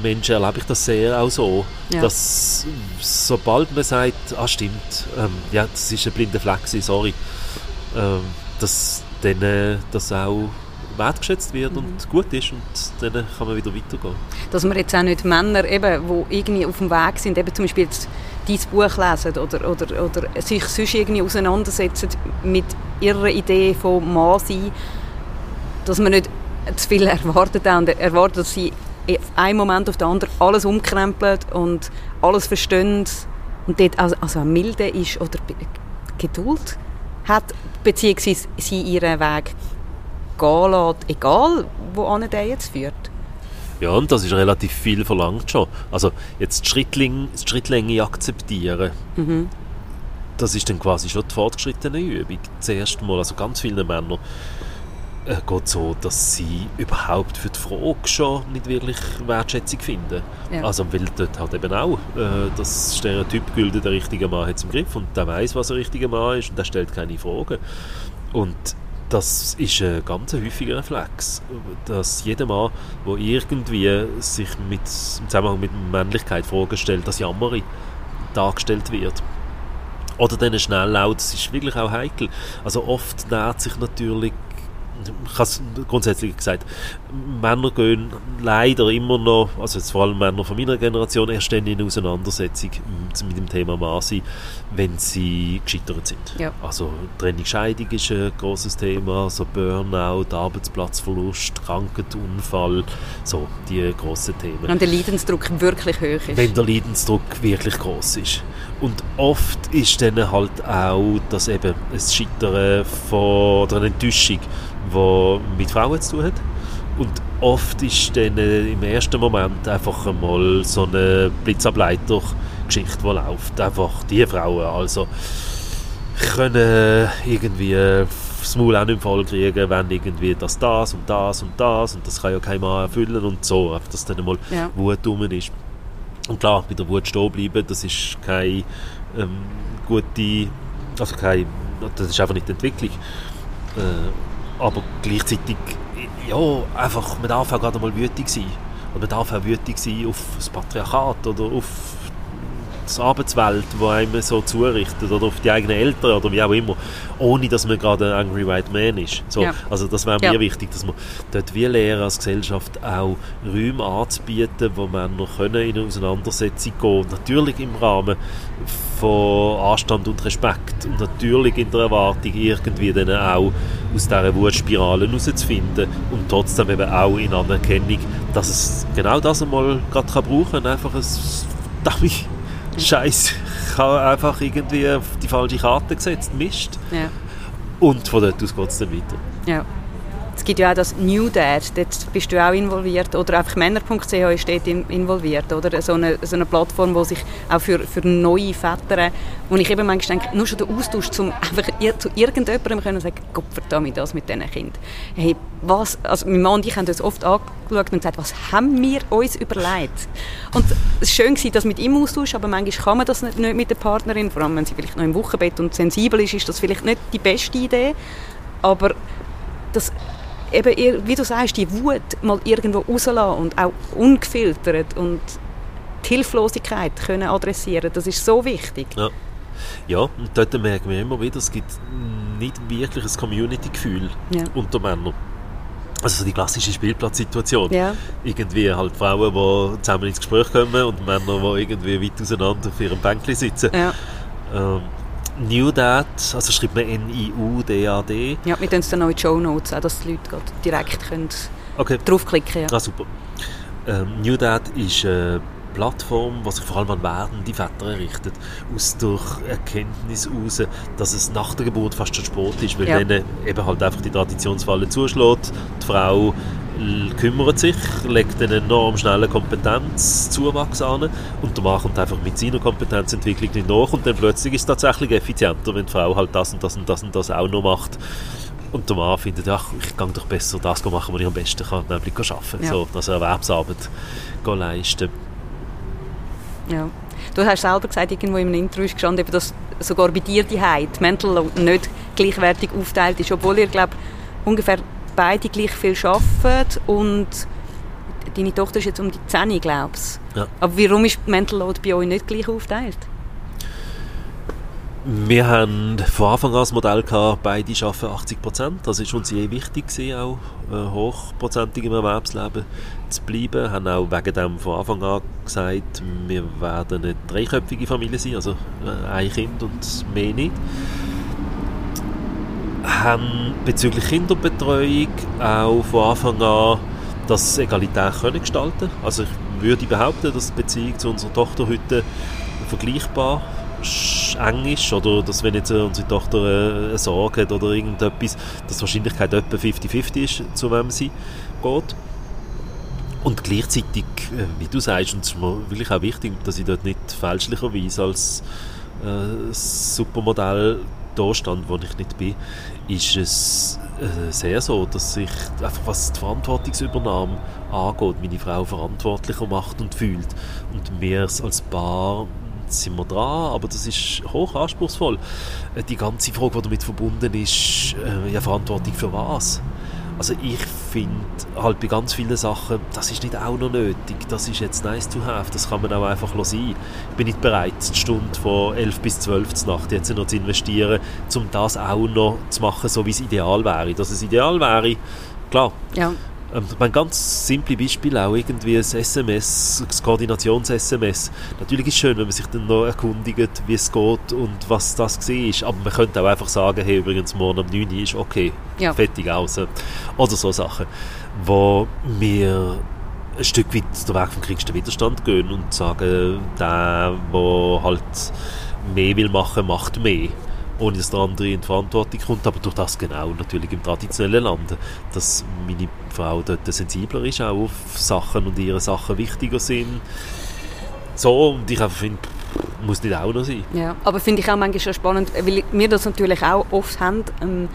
S1: Menschen erlebe ich das sehr auch so, ja. dass sobald man sagt, ah stimmt, ähm, ja, das ist ein blinder Fleck, sorry, ähm, dass dann äh, das auch wertgeschätzt wird mhm. und gut ist und dann kann man wieder weitergehen.
S3: Dass man jetzt auch nicht Männer, eben, die irgendwie auf dem Weg sind, eben zum Beispiel dein Buch lesen oder, oder, oder sich sonst irgendwie auseinandersetzen mit ihrer Idee von Mann sein, dass man nicht zu viel erwartet und erwartet, dass sie auf einen Moment auf den anderen alles umkrempelt und alles verstehen und dort also, also milde ist oder Geduld hat, beziehungsweise sie ihren Weg gehen lässt, egal wo der jetzt führt.
S1: Ja, und das ist relativ viel verlangt schon. Also jetzt die, Schrittling, die Schrittlänge akzeptieren, mhm. das ist dann quasi schon die fortgeschrittene Übung. Zuerst mal, also ganz viele Männer äh, geht so, dass sie überhaupt für die Frage schon nicht wirklich Wertschätzung finden. Ja. Also weil dort halt eben auch äh, das Stereotyp gilt, der richtige Mann hat es im Griff und der weiß, was ein richtiger Mann ist und der stellt keine Fragen. Und das ist ein ganz häufiger Reflex, dass jeder Mann, der irgendwie sich mit, im Zusammenhang mit Männlichkeit Fragen stellt, dass Jammeri dargestellt wird. Oder dann schnell laut, das ist wirklich auch heikel. Also oft nährt sich natürlich ich habe es grundsätzlich gesagt, Männer gehen leider immer noch, also jetzt vor allem Männer von meiner Generation, erst dann in Auseinandersetzung mit dem Thema Mann sein, wenn sie gescheitert sind. Ja. Also Trennung, Scheidung ist ein großes Thema, so Burnout, Arbeitsplatzverlust, Krankheit, Unfall, so die grossen Themen.
S3: Wenn der Leidensdruck wirklich hoch ist.
S1: Wenn der Leidensdruck wirklich groß ist. Und oft ist dann halt auch das eben ein Scheitern von, oder eine Enttäuschung die mit Frauen zu tun hat. Und oft ist dann äh, im ersten Moment einfach einmal so eine Blitzableiter-Geschichte, die läuft. Einfach die Frauen, also können irgendwie das Maul auch nicht voll kriegen, wenn irgendwie das, das und das und das und das kann ja kein Mann erfüllen und so, dass dann einmal ja. Wut rum ist. Und klar, bei der Wut stehen bleiben, das ist keine ähm, gute, also keine, das ist einfach nicht die Entwicklung. Äh, aber gleichzeitig, ja, einfach, man darf auch gerade mal wütig sein. Und man darf auch wütig sein auf das Patriarchat oder auf die Arbeitswelt, die einem so zurichtet oder auf die eigenen Eltern oder wie auch immer, ohne dass man gerade ein Angry White Man ist. So, ja. Also das wäre mir ja. wichtig, dass man dort wie lernen als Gesellschaft auch Räume anzubieten, wo Männer können in eine Auseinandersetzung gehen Natürlich im Rahmen von Anstand und Respekt und natürlich in der Erwartung, irgendwie dann auch aus dieser Wutspirale herauszufinden und trotzdem eben auch in Anerkennung, dass es genau das einmal gerade brauchen kann, einfach ein Dummy Scheiße, ich habe einfach irgendwie auf die falsche Karte gesetzt, Mist. Ja. Und von dort aus geht es dann weiter.
S3: Ja. Es gibt ja auch das New Dad, dort bist du auch involviert. Oder einfach Männer.ch ist dort involviert. Oder? So, eine, so eine Plattform, die sich auch für, für neue Väter, wo ich eben manchmal denke, nur schon der Austausch, um einfach zu irgendjemandem können sagen, Gott verdammt, das mit diesen Kindern. Hey, was, also mein Mann und ich haben das oft angeschaut und gesagt, was haben wir uns überlegt? Und es war schön, das mit ihm austauschen, aber manchmal kann man das nicht mit der Partnerin, vor allem wenn sie vielleicht noch im Wochenbett und sensibel ist, ist das vielleicht nicht die beste Idee. Aber das eben, wie du sagst, die Wut mal irgendwo rauslassen und auch ungefiltert und die Hilflosigkeit können adressieren, das ist so wichtig.
S1: Ja. Ja, und dort merken wir immer wieder, es gibt nicht wirklich ein Community-Gefühl ja. unter Männern. Also die klassische Spielplatzsituation. Ja. Irgendwie halt Frauen, die zusammen ins Gespräch kommen und Männer, die irgendwie weit auseinander auf ihrem Bänkchen sitzen. Ja. Ähm, New Dad, also schreibt man N-I-U-D-A-D.
S3: Ja, wir tun es dann noch in die Show Notes, auch, dass die Leute direkt können okay. draufklicken können.
S1: Ja. Ah, super. Ähm, New Dad ist eine Plattform, die sich vor allem an werdende Väter richtet, aus der Erkenntnis heraus, dass es nach der Geburt fast schon Sport ist, weil ja. dann eben halt einfach die Traditionsfalle zuschlägt, die Frau kümmert sich, legt einen enorm schnellen Kompetenzzuwachs an und der Mann kommt einfach mit seiner Kompetenzentwicklung nicht nach und dann plötzlich ist es tatsächlich effizienter, wenn die Frau halt das und das und das und das auch noch macht. Und der Mann findet, ach, ich kann doch besser das machen, was ich am besten kann, nämlich arbeiten. Ja. So, also Erwerbsarbeit leisten.
S3: Ja. Du hast selber gesagt, irgendwo im Intro ist gestanden, dass sogar bei dir die Mental Load, nicht gleichwertig aufteilt ist, obwohl ihr, glaube ungefähr beide gleich viel arbeiten und deine Tochter ist jetzt um die 10, glaube ich. Ja. Aber warum ist Mental Load bei euch nicht gleich aufgeteilt?
S1: Wir haben von Anfang an das Modell gehabt, beide arbeiten 80 Prozent. Das war uns je wichtig, gewesen, auch äh, hochprozentig im Erwerbsleben zu bleiben. Wir haben auch wegen dem von Anfang an gesagt, wir werden eine dreiköpfige Familie sein, also äh, ein Kind und mehr nicht haben bezüglich Kinderbetreuung auch von Anfang an das egalitär können gestalten Also ich würde behaupten, dass die Beziehung zu unserer Tochter heute vergleichbar eng ist oder dass wenn jetzt unsere Tochter äh, eine Sorge hat oder irgendetwas, dass die Wahrscheinlichkeit etwa 50-50 ist, zu wem sie geht. Und gleichzeitig, äh, wie du sagst, und es ist mir wirklich auch wichtig, dass ich dort nicht fälschlicherweise als äh, Supermodell da stand, wo ich nicht bin, ist es äh, sehr so, dass sich einfach was die Verantwortungsübernahme angeht, meine Frau verantwortlicher macht und fühlt. Und wir als Paar sind wir dran, aber das ist hoch anspruchsvoll. Äh, die ganze Frage, die damit verbunden ist, äh, ja, Verantwortung für was? Also ich finde halt bei ganz vielen Sachen, das ist nicht auch noch nötig, das ist jetzt nice to have, das kann man auch einfach sein. Ich bin nicht bereit, die Stunde von 11 bis 12 zur Nacht jetzt noch zu investieren, um das auch noch zu machen, so wie es ideal wäre. Dass es ideal wäre, klar.
S3: Ja.
S1: Ähm, ein ganz simples Beispiel auch irgendwie ein SMS, das Koordinations-SMS. Natürlich ist es schön, wenn man sich dann noch erkundigt, wie es geht und was das war. Aber man könnte auch einfach sagen, hey, übrigens, morgen um 9 Uhr ist okay, ja. fertig aus. Oder so Sachen, wo wir ein Stück weit den Weg vom geringsten Widerstand gehen und sagen, der, der halt mehr will machen, macht mehr ohne dass der andere in die Verantwortung kommt, aber durch das genau natürlich im traditionellen Land, dass meine Frau dort sensibler ist auch auf Sachen und ihre Sachen wichtiger sind. So, und ich einfach finde, muss nicht auch noch sein.
S3: Ja, aber finde ich auch manchmal schon spannend, weil wir das natürlich auch oft haben, ähm,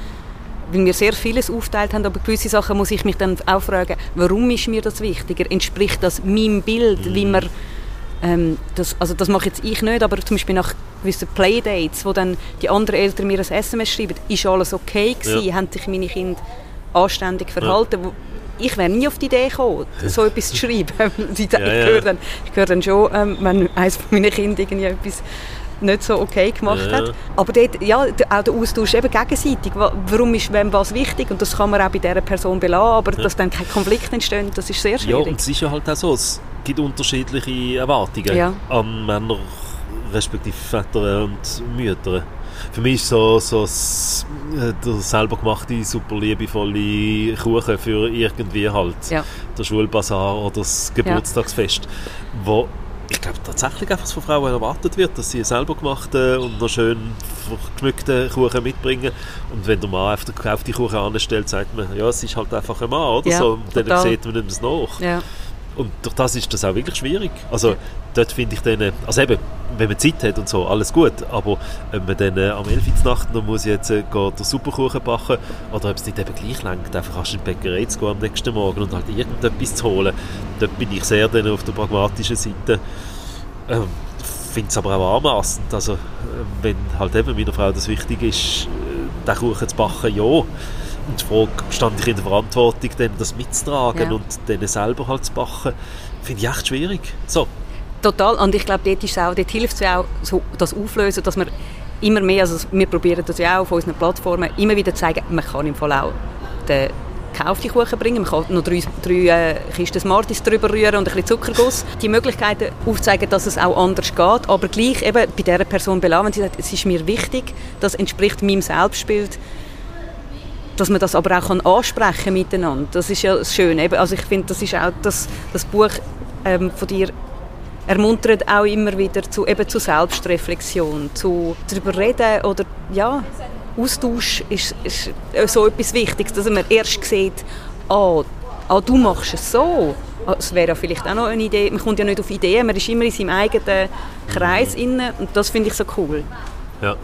S3: weil wir sehr vieles aufteilt haben, aber gewisse Sachen muss ich mich dann auch fragen, warum ist mir das wichtiger? Entspricht das meinem Bild, mhm. wie man ähm, das, also das mache jetzt ich nicht, aber zum Beispiel nach gewissen Playdates, wo dann die anderen Eltern mir ein SMS schreiben, ist alles okay gewesen, ja. haben sich meine Kinder anständig verhalten. Ja. Ich wäre nie auf die Idee gekommen, so etwas zu schreiben. ich, ja, höre dann, ich höre dann schon, ähm, wenn eines meiner Kinder irgendwie etwas nicht so okay gemacht ja. hat. Aber dort, ja, auch der Austausch eben gegenseitig. Warum ist wem was wichtig? Und das kann man auch bei dieser Person belassen, aber ja. dass dann kein Konflikt entsteht, das ist sehr schwierig.
S1: Ja, und es ist ja halt auch so, es gibt unterschiedliche Erwartungen ja. an Männer, respektive Väter und Mütter. Für mich ist so, so das, äh, der selber gemachte, super liebevolle Kuchen für irgendwie halt ja. der Schulbasar oder das Geburtstagsfest, wo ich glaube tatsächlich einfach von Frauen erwartet wird, dass sie selber gemachten und noch schön geschmückten Kuchen mitbringen. Und wenn der Mann einfach den gekauften Kuchen anstellt, sagt man, ja, es ist halt einfach ein Mann, oder ja, so. Und dann sieht man es nach. Ja. Und durch das ist das auch wirklich schwierig. Also dort finde ich dann, also eben, wenn man Zeit hat und so, alles gut, aber wenn man dann äh, am 11 Uhr Nacht noch muss jetzt äh, den Superkuchen backen oder ob es nicht eben gleich lenkt, einfach in die Bäckerei zu gehen am nächsten Morgen und halt irgendetwas zu holen, dort bin ich sehr dann auf der pragmatischen Seite. Ähm, finde es aber auch anmassend, also äh, wenn halt eben meiner Frau das wichtig ist, äh, den Kuchen zu backen, ja, und die Frage, stand ich in der Verantwortung, dann das mitzutragen ja. und dann selber halt zu backen, finde ich echt schwierig. So.
S3: Total. Und ich glaube, dort, ist auch, dort hilft es auch, so, das Auflösen, dass wir immer mehr, also wir probieren das ja auch auf unseren Plattformen, immer wieder zu zeigen, man kann im Fall auch den gekauften Kuchen bringen, man kann noch drei, drei äh, Kisten Smarties drüber rühren und ein bisschen Zuckerguss. Die Möglichkeiten aufzeigen, dass es auch anders geht, aber gleich eben bei dieser Person belassen, wenn sie sagt, es ist mir wichtig, das entspricht meinem Selbstbild, dass man das aber auch ansprechen kann miteinander. Das ist ja das Schöne. Also ich finde, das ist auch das, das Buch ähm, von dir ermuntert auch immer wieder zu, eben zu Selbstreflexion, zu darüber reden oder ja, Austausch ist, ist so etwas Wichtiges, dass man erst sieht, ah, ah du machst es so. Ah, es wäre vielleicht auch noch eine Idee. Man kommt ja nicht auf Ideen, man ist immer in seinem eigenen Kreis inne und das finde ich so cool.
S1: Ja.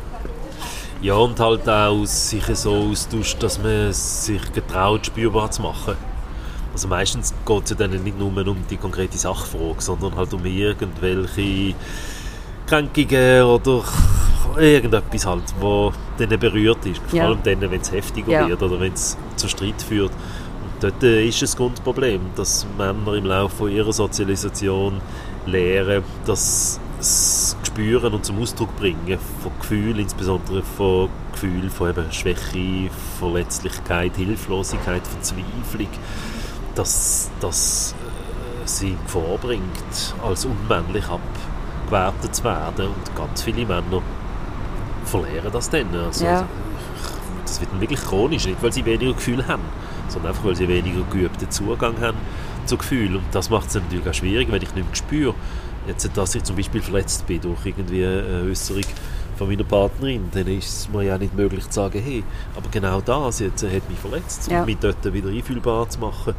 S1: Ja, und halt auch sich so austauscht, dass man sich getraut, spürbar zu machen. Also meistens geht es ja dann nicht nur um die konkrete Sachfrage, sondern halt um irgendwelche Kränkungen oder irgendetwas halt, wo dann berührt ist. Vor allem dann, wenn es heftiger ja. wird oder wenn es zu Streit führt. Und dort äh, ist das Grundproblem, dass Männer im Laufe ihrer Sozialisation lernen, dass das Spüren und zum Ausdruck bringen von Gefühlen, insbesondere von Gefühlen von eben Schwäche, Verletzlichkeit, Hilflosigkeit, Verzweiflung, dass das äh, sie vorbringt, als unmännlich abgewertet zu werden. Und ganz viele Männer verlieren das dann. Also, ja. Das wird dann wirklich chronisch, nicht weil sie weniger Gefühle haben, sondern einfach, weil sie weniger geübten Zugang haben zu Gefühlen. Und das macht es natürlich auch schwierig, wenn ich nicht mehr spüre, jetzt, dass ich zum Beispiel verletzt bin durch irgendwie eine Äußerung von meiner Partnerin, dann ist es mir ja nicht möglich zu sagen, hey, aber genau das jetzt hat mich verletzt,
S3: Ja.
S1: mich dort wieder einfühlbar zu machen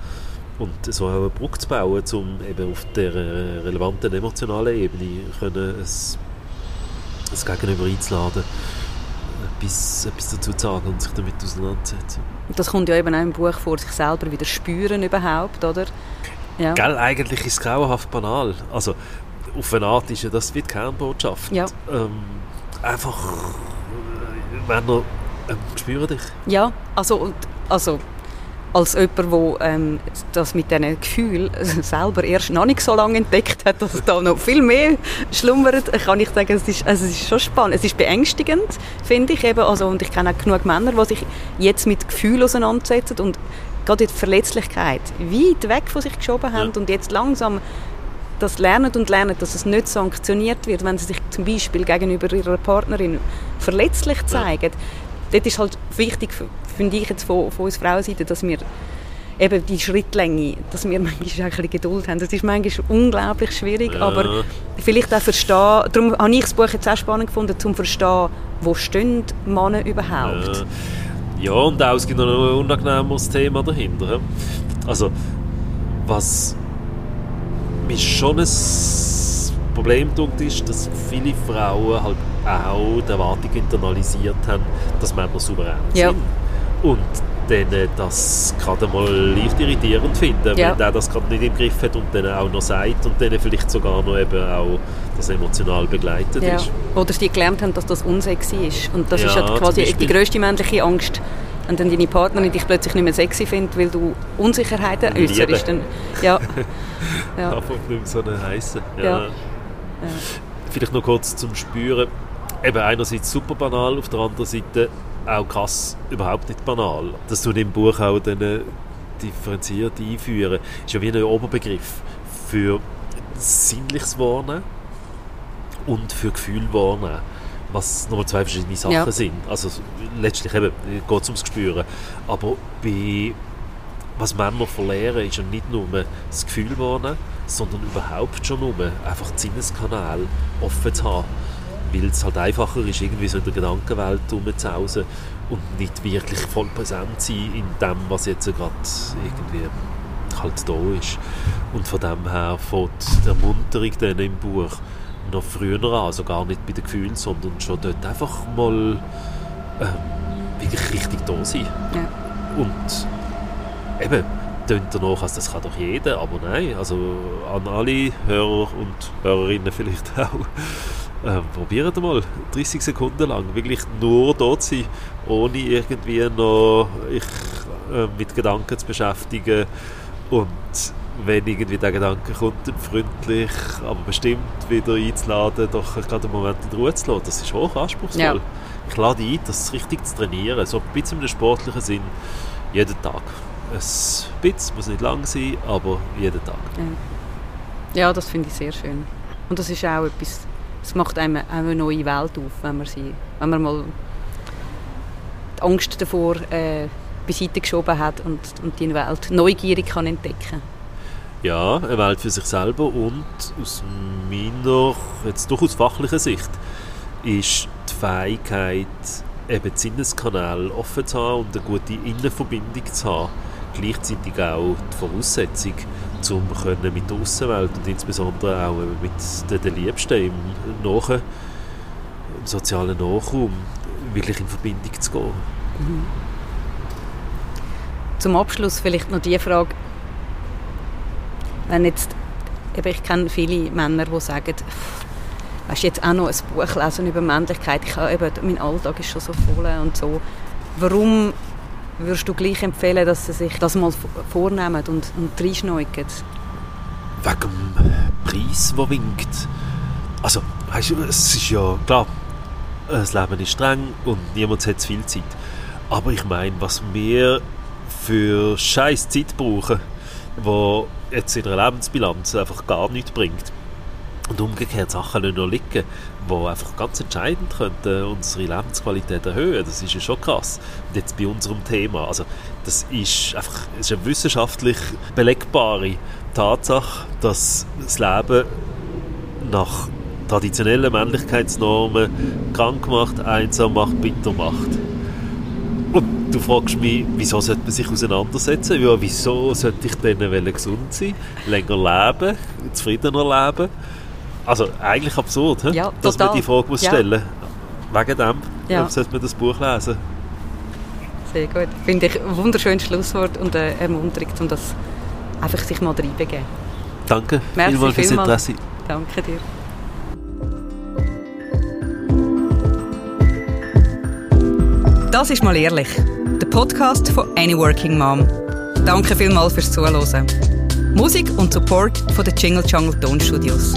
S1: und so auch eine Brücke zu bauen, um eben auf der äh, relevanten emotionalen Ebene können es, das Gegenüber einzuladen, etwas, etwas dazu zu sagen und sich damit auseinanderzusetzen.
S3: Das kommt ja eben auch im Buch vor, sich selber wieder spüren überhaupt, oder? Ja.
S1: Gell, eigentlich ist es grauenhaft banal. Also, auf eine Art ist ja das wie die Kernbotschaft.
S3: Ja.
S1: Ähm, einfach, äh, Männer, ähm, spüren dich.
S3: Ja, also, und- also als jemand, der ähm, das mit diesen Gefühlen selber erst noch nicht so lange entdeckt hat, dass da noch viel mehr schlummert, kann ich sagen, es ist, also es ist schon spannend. Es ist beängstigend, finde ich. Eben, also, und ich kenne auch genug Männer, die sich jetzt mit Gefühlen auseinandersetzen und gerade die Verletzlichkeit weit weg von sich geschoben haben
S1: Ja.
S3: und jetzt langsam das lernen und lernen, dass es nicht sanktioniert wird, wenn sie sich zum Beispiel gegenüber ihrer Partnerin verletzlich zeigen. Dort ist halt wichtig, finde ich jetzt von, von uns Frauenseite, dass wir eben die Schrittlänge, dass wir manchmal auch ein bisschen Geduld haben. Das ist manchmal unglaublich schwierig,
S1: Ja.
S3: aber vielleicht auch verstehen, darum habe ich das Buch jetzt auch spannend gefunden, zum verstehen, wo stehen Männer überhaupt.
S1: Äh, ja, und auch, es gibt noch ein unangenehmeres Thema dahinter. Also, was mir schon ein Problem tut, ist, dass viele Frauen halt auch die Erwartung internalisiert haben, dass Männer souverän
S3: Ja.
S1: sind. Und denen das gerade mal leicht irritierend finden,
S3: Ja.
S1: wenn der das gerade nicht im Griff hat und denen auch noch sagt und denen vielleicht sogar noch eben auch das emotional begleitet
S3: Ja.
S1: ist.
S3: Oder sie gelernt haben, dass das unsexy ist. Und das
S1: Ja,
S3: ist ja
S1: zum
S3: quasi die grösste männliche Angst, wenn dann deine Partnerin dich plötzlich nicht mehr sexy findet, weil du Unsicherheiten äußerst. Dann, ja. ja.
S1: Einfach nicht mehr so eine heisse. Ja.
S3: Ja.
S1: Vielleicht noch kurz zum Spüren. Eben einerseits super banal, auf der anderen Seite auch krass überhaupt nicht banal. Das tut im Buch auch dann äh, differenziert einführen. Ist ja wie ein Oberbegriff für sinnliches Wahrnehmen und für Gefühl wahrnehmen. Was nochmal zwei verschiedene Sachen
S3: Ja.
S1: sind. Also letztlich eben geht es ums Gespüren. Aber bei was Männer verlieren, ist ja nicht nur das Gefühl wahrnehmen, sondern überhaupt schon nur einfach die Sinneskanäle offen zu haben. Weil es halt einfacher ist, irgendwie so in der Gedankenwelt rumzuhausen und nicht wirklich voll präsent sein in dem, was jetzt gerade irgendwie halt da ist. Und von dem her fängt die Ermunterung dann im Buch noch früher an, also gar nicht bei den Gefühlen, sondern schon dort einfach mal ähm, wirklich richtig da sein.
S3: Ja.
S1: Und eben, tönt danach, als das kann doch jeder, aber nein, also an alle Hörer und Hörerinnen vielleicht auch, ähm, probiert mal 30 Sekunden lang wirklich nur dort zu sein, ohne irgendwie noch ich, äh, mit Gedanken zu beschäftigen und wenn irgendwie der Gedanke kommt, dann freundlich, aber bestimmt wieder einzuladen, doch gerade einen Moment in Ruhe zu lassen, das ist hoch anspruchsvoll.
S3: Ja.
S1: Ich lade ein, das richtig zu trainieren, so ein bisschen im sportlichen Sinn, jeden Tag. Ein bisschen, muss nicht lang sein, aber jeden Tag.
S3: Ja, das finde ich sehr schön. Und das ist auch etwas, es macht einem auch eine neue Welt auf, wenn man, sie, wenn man mal die Angst davor äh, beiseite geschoben hat und, und die Welt neugierig kann entdecken.
S1: Ja, eine Welt für sich selber und aus meiner, jetzt durchaus fachlichen Sicht, ist die Fähigkeit, eben die Sinneskanäle offen zu haben und eine gute Innenverbindung zu haben, gleichzeitig auch die Voraussetzung, um mit der Außenwelt und insbesondere auch eben mit den, Liebsten im, Nach im sozialen Nachraum wirklich in Verbindung zu gehen.
S3: Zum Abschluss vielleicht noch die Frage, wenn jetzt, eben ich kenne viele Männer, die sagen, weißt du, jetzt auch noch ein Buch lesen über Männlichkeit, ich habe eben, mein Alltag ist schon so voll und so. Warum würdest du gleich empfehlen, dass sie sich das mal vornehmen und, und reinschneugen?
S1: wegen dem Preis, der winkt. Also, weißt du, es ist ja klar, das Leben ist streng und niemand hat zu viel Zeit. Aber ich meine, was wir für scheiß Zeit brauchen, wo jetzt in einer Lebensbilanz einfach gar nichts bringt, Und umgekehrt Sachen nicht noch liegen, die einfach ganz entscheidend könnten unsere Lebensqualität erhöhen. Das ist ja schon krass. Und jetzt bei unserem Thema, also das ist einfach das ist eine wissenschaftlich belegbare Tatsache, dass das Leben nach traditionellen Männlichkeitsnormen krank macht, einsam macht, bitter macht. Und du fragst mich, wieso sollte man sich auseinandersetzen? Ja, wieso sollte ich dann gesund sein, länger leben, zufriedener leben? Also eigentlich absurd, he?
S3: Ja,
S1: dass
S3: total.
S1: man die Frage muss
S3: Ja.
S1: stellen Wegen dem
S3: Ja.
S1: sollte man das Buch lesen.
S3: Sehr gut. Finde ich ein wunderschönes Schlusswort und eine Ermunterung, um das einfach sich mal reinbegeben.
S1: Danke
S3: Merci
S1: vielmals fürs. Interesse.
S3: Danke dir. Das ist mal ehrlich. Der Podcast von Any Working Mom. Danke vielmals fürs Zuhören. Musik und Support von den Jingle Jungle Tonstudios.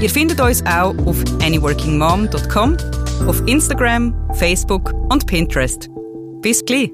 S3: Ihr findet uns auch auf anyworkingmom.com, auf Instagram, Facebook und Pinterest. Bis gleich.